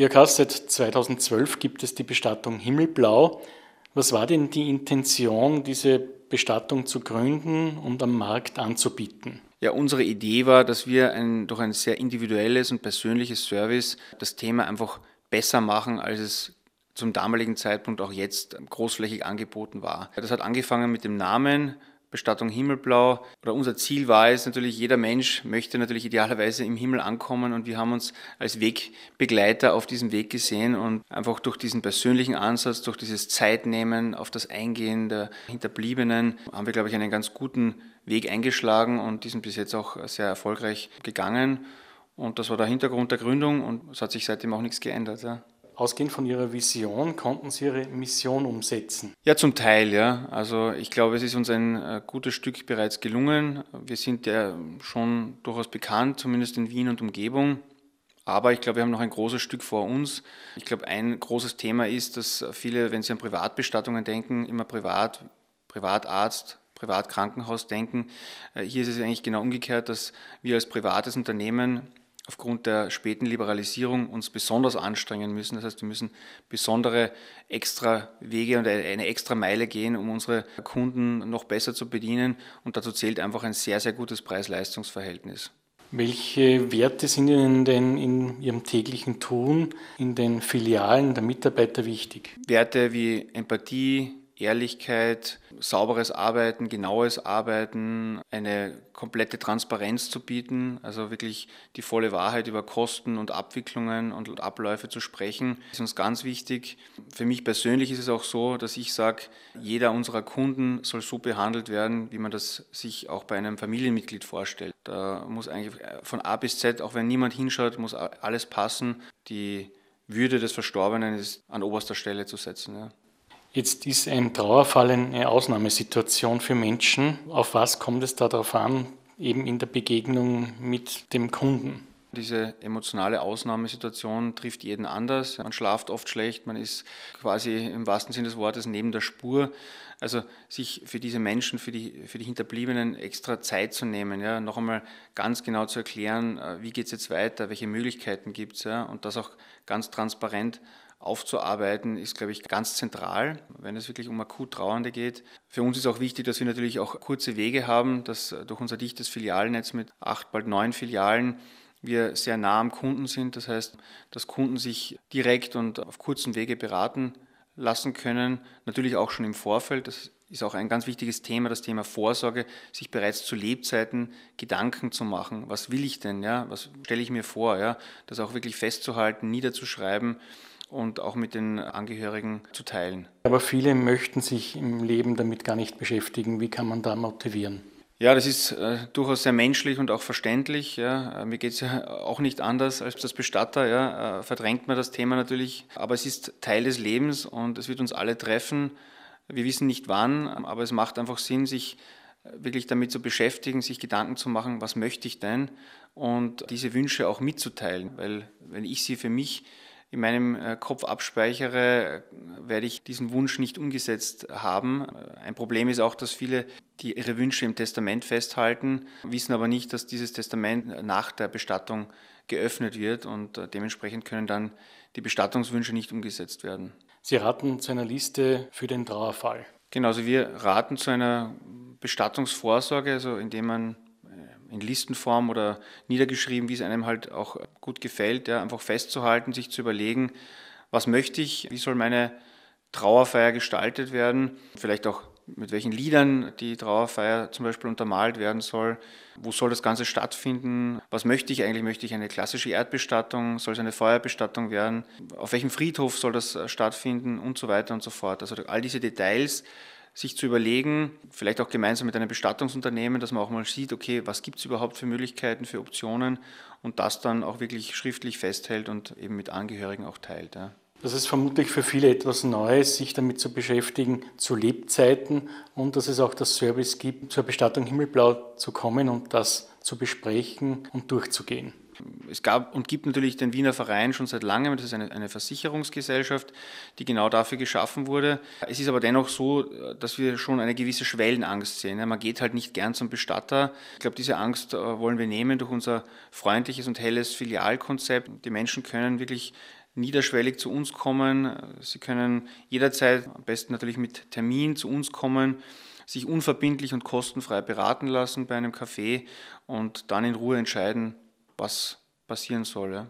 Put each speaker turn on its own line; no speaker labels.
Georg Haas, seit 2012 gibt es die Bestattung Himmelblau. Was war denn die Intention, diese Bestattung zu gründen und am Markt anzubieten?
Ja, unsere Idee war, dass wir ein, durch ein sehr individuelles und persönliches Service das Thema einfach besser machen, als es zum damaligen Zeitpunkt auch jetzt großflächig angeboten war. Das hat angefangen mit dem Namen, Bestattung Himmelblau. Oder unser Ziel war es natürlich, jeder Mensch möchte natürlich idealerweise im Himmel ankommen und wir haben uns als Wegbegleiter auf diesem Weg gesehen und einfach durch diesen persönlichen Ansatz, durch dieses Zeitnehmen auf das Eingehen der Hinterbliebenen, haben wir, glaube ich, einen ganz guten Weg eingeschlagen und die sind bis jetzt auch sehr erfolgreich gegangen. Und das war der Hintergrund der Gründung und es hat sich seitdem auch nichts geändert. Ja.
Ausgehend von Ihrer Vision konnten Sie Ihre Mission umsetzen?
Ja, zum Teil, ja. Also ich glaube, es ist uns ein äh, gutes Stück bereits gelungen. Wir sind ja schon durchaus bekannt, zumindest in Wien und Umgebung. Aber ich glaube, wir haben noch ein großes Stück vor uns. Ich glaube, ein großes Thema ist, dass viele, wenn sie an Privatbestattungen denken, immer Privat, Privatarzt, Privatkrankenhaus denken. Äh, hier ist es eigentlich genau umgekehrt, dass wir als privates Unternehmen aufgrund der späten Liberalisierung uns besonders anstrengen müssen. Das heißt, wir müssen besondere extra Wege und eine extra Meile gehen, um unsere Kunden noch besser zu bedienen. Und dazu zählt einfach ein sehr, sehr gutes Preis-Leistungs-Verhältnis.
Welche Werte sind Ihnen denn in Ihrem täglichen Tun in den Filialen der Mitarbeiter wichtig?
Werte wie Empathie, Ehrlichkeit, sauberes Arbeiten, genaues Arbeiten, eine komplette Transparenz zu bieten, also wirklich die volle Wahrheit über Kosten und Abwicklungen und Abläufe zu sprechen, ist uns ganz wichtig. Für mich persönlich ist es auch so, dass ich sage, jeder unserer Kunden soll so behandelt werden, wie man das sich auch bei einem Familienmitglied vorstellt. Da muss eigentlich von A bis Z, auch wenn niemand hinschaut, muss alles passen. Die würde des Verstorbenen ist an oberster Stelle zu setzen. Ja.
Jetzt ist ein Trauerfall eine Ausnahmesituation für Menschen. Auf was kommt es da darauf an, eben in der Begegnung mit dem Kunden?
Diese emotionale Ausnahmesituation trifft jeden anders. Man schlaft oft schlecht, man ist quasi im wahrsten Sinne des Wortes neben der Spur. Also sich für diese Menschen, für die, für die Hinterbliebenen extra Zeit zu nehmen, ja, noch einmal ganz genau zu erklären, äh, wie geht es jetzt weiter, welche Möglichkeiten gibt es ja, und das auch ganz transparent aufzuarbeiten, ist, glaube ich, ganz zentral, wenn es wirklich um akut Trauernde geht. Für uns ist auch wichtig, dass wir natürlich auch kurze Wege haben, dass durch unser dichtes Filialnetz mit acht, bald neun Filialen wir sehr nah am Kunden sind. Das heißt, dass Kunden sich direkt und auf kurzem Wege beraten lassen können. Natürlich auch schon im Vorfeld. Das ist auch ein ganz wichtiges Thema, das Thema Vorsorge, sich bereits zu Lebzeiten Gedanken zu machen. Was will ich denn? Ja? Was stelle ich mir vor? Ja? Das auch wirklich festzuhalten, niederzuschreiben und auch mit den Angehörigen zu teilen.
Aber viele möchten sich im Leben damit gar nicht beschäftigen. Wie kann man da motivieren?
Ja, das ist äh, durchaus sehr menschlich und auch verständlich. Ja. Äh, mir geht es ja auch nicht anders als das Bestatter. Ja. Äh, verdrängt man das Thema natürlich, aber es ist Teil des Lebens und es wird uns alle treffen. Wir wissen nicht wann, aber es macht einfach Sinn, sich äh, wirklich damit zu beschäftigen, sich Gedanken zu machen, was möchte ich denn und diese Wünsche auch mitzuteilen, weil wenn ich sie für mich in meinem äh, Kopf abspeichere, werde ich diesen Wunsch nicht umgesetzt haben. Ein Problem ist auch, dass viele, die ihre Wünsche im Testament festhalten, wissen aber nicht, dass dieses Testament nach der Bestattung geöffnet wird und äh, dementsprechend können dann die Bestattungswünsche nicht umgesetzt werden.
Sie raten zu einer Liste für den Trauerfall.
Genau, also wir raten zu einer Bestattungsvorsorge, also indem man in Listenform oder niedergeschrieben, wie es einem halt auch gut gefällt, ja, einfach festzuhalten, sich zu überlegen, was möchte ich, wie soll meine Trauerfeier gestaltet werden, vielleicht auch mit welchen Liedern die Trauerfeier zum Beispiel untermalt werden soll, wo soll das Ganze stattfinden, was möchte ich eigentlich, möchte ich eine klassische Erdbestattung, soll es eine Feuerbestattung werden, auf welchem Friedhof soll das stattfinden und so weiter und so fort. Also all diese Details sich zu überlegen, vielleicht auch gemeinsam mit einem Bestattungsunternehmen, dass man auch mal sieht, okay, was gibt es überhaupt für Möglichkeiten, für Optionen und das dann auch wirklich schriftlich festhält und eben mit Angehörigen auch teilt. Ja.
Das ist vermutlich für viele etwas Neues, sich damit zu beschäftigen zu Lebzeiten und dass es auch das Service gibt, zur Bestattung Himmelblau zu kommen und das zu besprechen und durchzugehen.
Es gab und gibt natürlich den Wiener Verein schon seit langem, das ist eine, eine Versicherungsgesellschaft, die genau dafür geschaffen wurde. Es ist aber dennoch so, dass wir schon eine gewisse Schwellenangst sehen. Man geht halt nicht gern zum Bestatter. Ich glaube, diese Angst äh, wollen wir nehmen durch unser freundliches und helles Filialkonzept. Die Menschen können wirklich niederschwellig zu uns kommen. Sie können jederzeit, am besten natürlich mit Termin, zu uns kommen, sich unverbindlich und kostenfrei beraten lassen bei einem Café und dann in Ruhe entscheiden, was passieren soll. Ja.